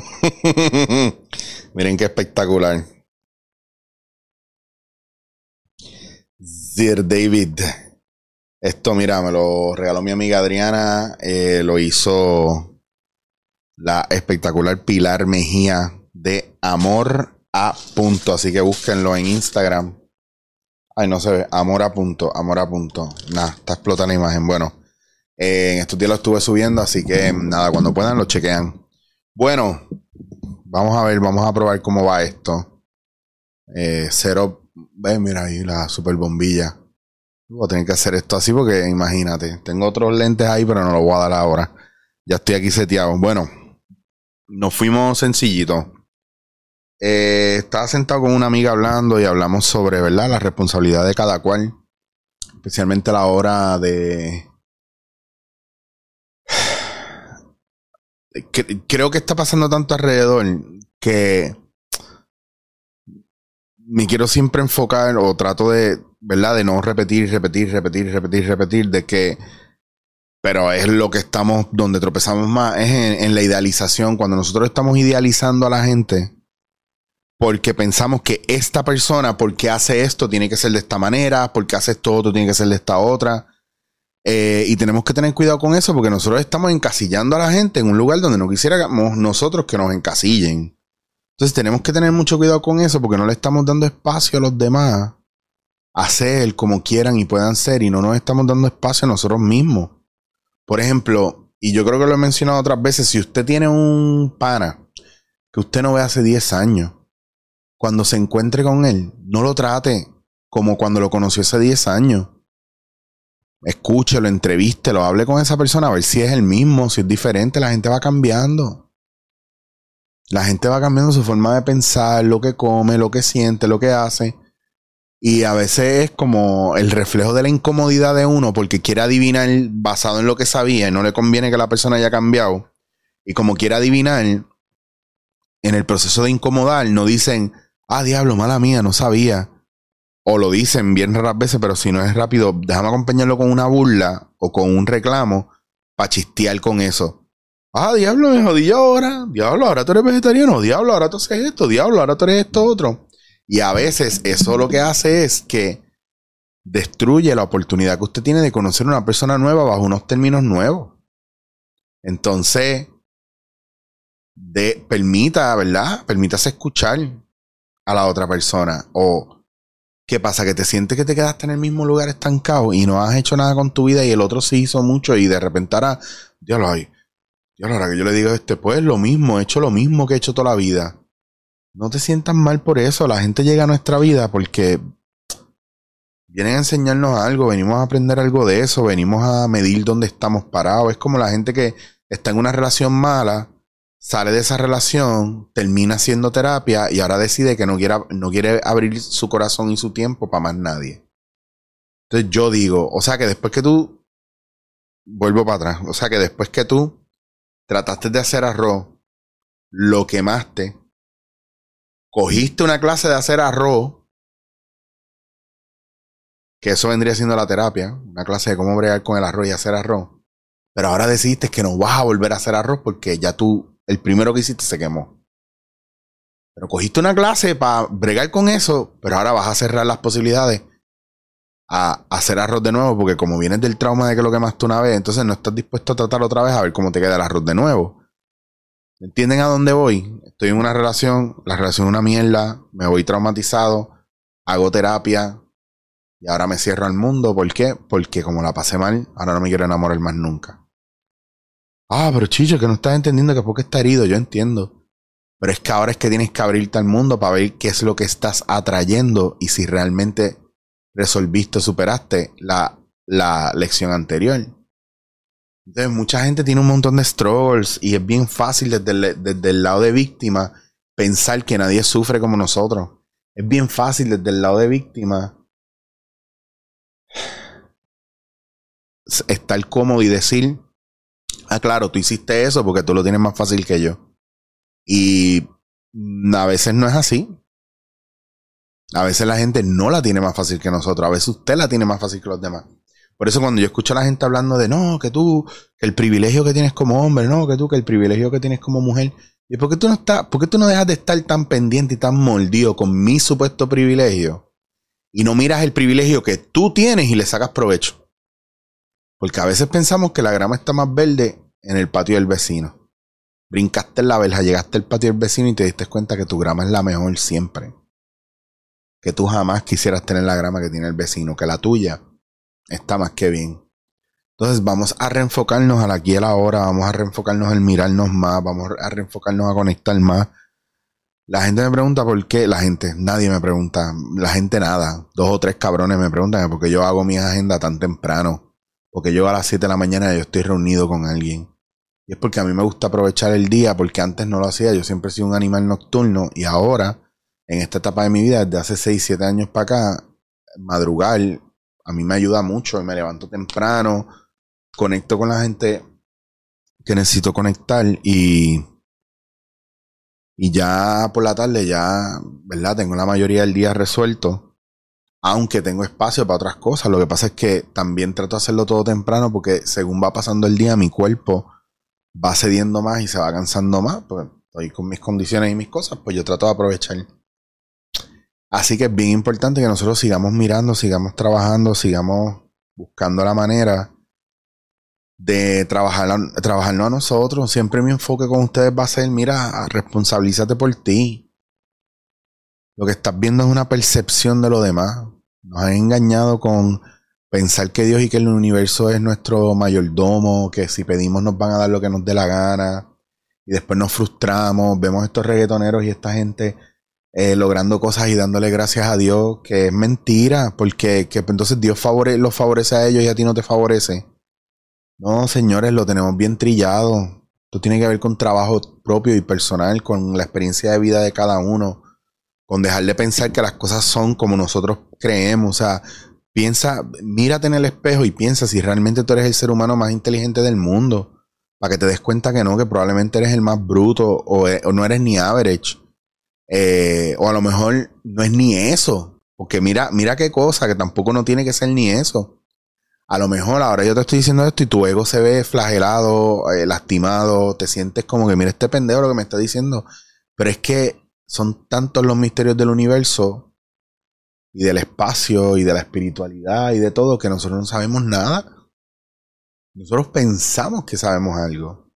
Miren qué espectacular. Sir David. Esto, mira, me lo regaló mi amiga Adriana. Eh, lo hizo la espectacular Pilar Mejía de Amor a Punto. Así que búsquenlo en Instagram. Ay, no se ve. Amor a Punto. Amor a Punto. Nada, está explotando la imagen. Bueno, eh, en estos días lo estuve subiendo. Así que nada, cuando puedan lo chequean. Bueno, vamos a ver, vamos a probar cómo va esto. Eh, cero Ve, mira ahí la super bombilla. Voy a tener que hacer esto así porque imagínate, tengo otros lentes ahí, pero no lo voy a dar ahora. Ya estoy aquí seteado. Bueno, nos fuimos sencillito. Eh, estaba sentado con una amiga hablando y hablamos sobre, ¿verdad? La responsabilidad de cada cual. Especialmente la hora de... Creo que está pasando tanto alrededor que me quiero siempre enfocar o trato de, ¿verdad? De no repetir, repetir, repetir, repetir, repetir, de que, pero es lo que estamos, donde tropezamos más, es en, la idealización, cuando nosotros estamos idealizando a la gente, porque pensamos que esta persona, porque hace esto, tiene que ser de esta manera, porque hace esto otro, tiene que ser de esta otra. Eh, y tenemos que tener cuidado con eso porque nosotros estamos encasillando a la gente en un lugar donde no quisiéramos nosotros que nos encasillen. Entonces tenemos que tener mucho cuidado con eso porque no le estamos dando espacio a los demás a ser como quieran y puedan ser y no nos estamos dando espacio a nosotros mismos. Por ejemplo, y yo creo que lo he mencionado otras veces, si usted tiene un pana que usted no ve hace 10 años, cuando se encuentre con él, no lo trate como cuando lo conoció hace 10 años. Escúchelo, entrevístelo, hable con esa persona a ver si es el mismo, si es diferente, la gente va cambiando. La gente va cambiando su forma de pensar, lo que come, lo que siente, lo que hace. Y a veces es como el reflejo de la incomodidad de uno porque quiere adivinar basado en lo que sabía y no le conviene que la persona haya cambiado. Y como quiere adivinar, en el proceso de incomodar no dicen, ah, diablo, mala mía, no sabía. O lo dicen bien raras veces, pero si no es rápido, déjame acompañarlo con una burla o con un reclamo para chistear con eso. Ah, diablo, me jodí ahora. Diablo, ahora tú eres vegetariano. Diablo, ahora tú haces esto. Diablo, ahora tú eres esto otro. Y a veces eso lo que hace es que destruye la oportunidad que usted tiene de conocer a una persona nueva bajo unos términos nuevos. Entonces, de, permita, ¿verdad? Permítase escuchar a la otra persona. O, ¿qué pasa? Que te sientes que te quedaste en el mismo lugar estancado y no has hecho nada con tu vida y el otro sí hizo mucho y de repente ahora, diablo, ay, y ahora que yo le digo a este, pues lo mismo, he hecho lo mismo que he hecho toda la vida. No te sientas mal por eso. La gente llega a nuestra vida porque vienen a enseñarnos algo, venimos a aprender algo de eso, venimos a medir dónde estamos parados. Es como la gente que está en una relación mala, sale de esa relación, termina haciendo terapia y ahora decide que no quiere, no quiere abrir su corazón y su tiempo para más nadie. Entonces yo digo, o sea que después que tú, vuelvo para atrás, o sea que después que tú trataste de hacer arroz, lo quemaste, cogiste una clase de hacer arroz, que eso vendría siendo la terapia, una clase de cómo bregar con el arroz y hacer arroz, pero ahora decidiste que no vas a volver a hacer arroz porque ya tú, el primero que hiciste se quemó. Pero cogiste una clase para bregar con eso, pero ahora vas a cerrar las posibilidades a hacer arroz de nuevo, porque como vienes del trauma de que lo quemaste una vez, entonces no estás dispuesto a tratar otra vez a ver cómo te queda el arroz de nuevo. ¿Entienden a dónde voy? Estoy en una relación, la relación es una mierda, me voy traumatizado, hago terapia y ahora me cierro al mundo. ¿Por qué? Porque como la pasé mal, ahora no me quiero enamorar más nunca. Ah, pero chicho, que no estás entendiendo que porque está herido, yo entiendo. Pero es que ahora es que tienes que abrirte al mundo para ver qué es lo que estás atrayendo y si realmente resolviste, superaste la, la lección anterior. Entonces, mucha gente tiene un montón de struggles y es bien fácil desde desde el lado de víctima pensar que nadie sufre como nosotros. Es bien fácil desde el lado de víctima estar cómodo y decir, ah, claro, tú hiciste eso porque tú lo tienes más fácil que yo. Y a veces no es así. A veces la gente no la tiene más fácil que nosotros, a veces usted la tiene más fácil que los demás. Por eso cuando yo escucho a la gente hablando de no, que tú, que el privilegio que tienes como hombre, no, que tú, que el privilegio que tienes como mujer, ¿Y por qué tú no estás, por qué tú no dejas de estar tan pendiente y tan mordido con mi supuesto privilegio? Y no miras el privilegio que tú tienes y le sacas provecho. Porque a veces pensamos que la grama está más verde en el patio del vecino. Brincaste en la verja, llegaste al patio del vecino y te diste cuenta que tu grama es la mejor siempre. Que tú jamás quisieras tener la grama que tiene el vecino, que la tuya está más que bien. Entonces vamos a reenfocarnos a la aquí y a la hora, vamos a reenfocarnos en mirarnos más, vamos a reenfocarnos a conectar más. La gente me pregunta por qué, la gente, nadie me pregunta, la gente nada, dos o tres cabrones me preguntan por qué yo hago mi agenda tan temprano, porque yo a las 7 de la mañana yo estoy reunido con alguien. Y es porque a mí me gusta aprovechar el día, porque antes no lo hacía, yo siempre he sido un animal nocturno y ahora, en esta etapa de mi vida, desde hace 6, 7 años para acá, madrugar a mí me ayuda mucho, me levanto temprano, conecto con la gente que necesito conectar y, y ya por la tarde ya, ¿verdad? Tengo la mayoría del día resuelto, aunque tengo espacio para otras cosas. Lo que pasa es que también trato de hacerlo todo temprano porque según va pasando el día mi cuerpo va cediendo más y se va cansando más, porque estoy con mis condiciones y mis cosas, pues yo trato de aprovechar. Así que es bien importante que nosotros sigamos mirando, sigamos trabajando, sigamos buscando la manera de trabajar, trabajarnos a nosotros. Siempre mi enfoque con ustedes va a ser, mira, responsabilízate por ti. Lo que estás viendo es una percepción de lo demás. Nos han engañado con pensar que Dios y que el universo es nuestro mayordomo, que si pedimos nos van a dar lo que nos dé la gana. Y después nos frustramos, vemos estos reggaetoneros y esta gente eh, logrando cosas y dándole gracias a Dios, que es mentira, porque que, entonces Dios los favorece a ellos y a ti no te favorece. No, señores, lo tenemos bien trillado. Esto tiene que ver con trabajo propio y personal, con la experiencia de vida de cada uno, con dejar de pensar que las cosas son como nosotros creemos. O sea, piensa, mírate en el espejo y piensa si realmente tú eres el ser humano más inteligente del mundo. Para que te des cuenta que no, que probablemente eres el más bruto o, o no eres ni average. Eh, o a lo mejor no es ni eso. Porque mira, mira qué cosa, que tampoco no tiene que ser ni eso a lo mejor ahora yo te estoy diciendo esto y tu ego se ve flagelado, eh, lastimado, te sientes como que mira este pendejo lo que me está diciendo. Pero es que son tantos los misterios del universo y del espacio y de la espiritualidad y de todo que nosotros no sabemos nada. Nosotros pensamos que sabemos algo.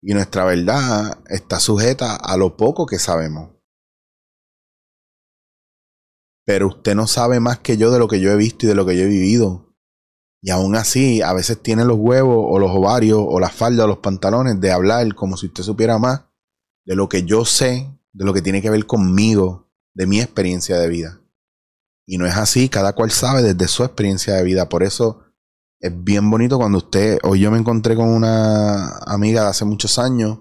Y nuestra verdad está sujeta a lo poco que sabemos. Pero usted no sabe más que yo de lo que yo he visto y de lo que yo he vivido. Y aún así, a veces tiene los huevos o los ovarios o la falda o los pantalones de hablar como si usted supiera más de lo que yo sé, de lo que tiene que ver conmigo, de mi experiencia de vida. Y no es así, cada cual sabe desde su experiencia de vida. Por eso es bien bonito cuando usted, hoy yo me encontré con una amiga de hace muchos años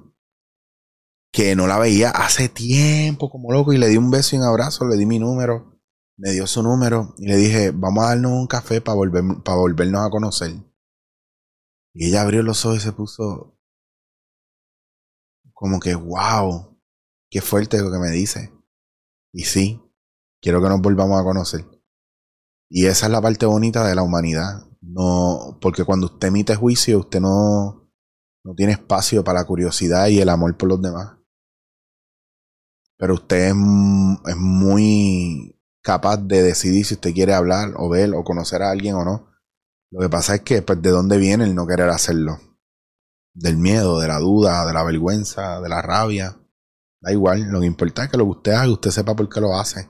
que no la veía hace tiempo como loco y le di un beso y un abrazo, le di mi número me dio su número y le dije, vamos a darnos un café para volver, volvernos a conocer. Y ella abrió los ojos y se puso como que, wow, qué fuerte lo que me dice. Y sí, quiero que nos volvamos a conocer. Y esa es la parte bonita de la humanidad. No, porque cuando usted emite juicio, usted no, no tiene espacio para la curiosidad y el amor por los demás. Pero usted es, es muy capaz de decidir si usted quiere hablar o ver o conocer a alguien o no. Lo que pasa es que, pues, ¿de dónde viene el no querer hacerlo? Del miedo, de la duda, de la vergüenza, de la rabia. Da igual, lo que importa es que lo que usted haga, usted sepa por qué lo hace.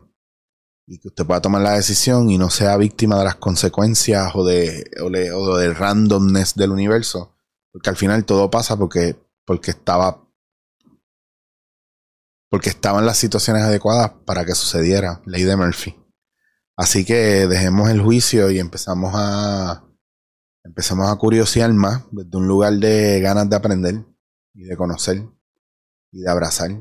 Y que usted pueda tomar la decisión y no sea víctima de las consecuencias o, de, o, del randomness del universo. Porque al final todo pasa porque, porque estaba porque estaban las situaciones adecuadas para que sucediera, ley de Murphy. Así que dejemos el juicio y empezamos a empezamos a curiosear más desde un lugar de ganas de aprender y de conocer y de abrazar.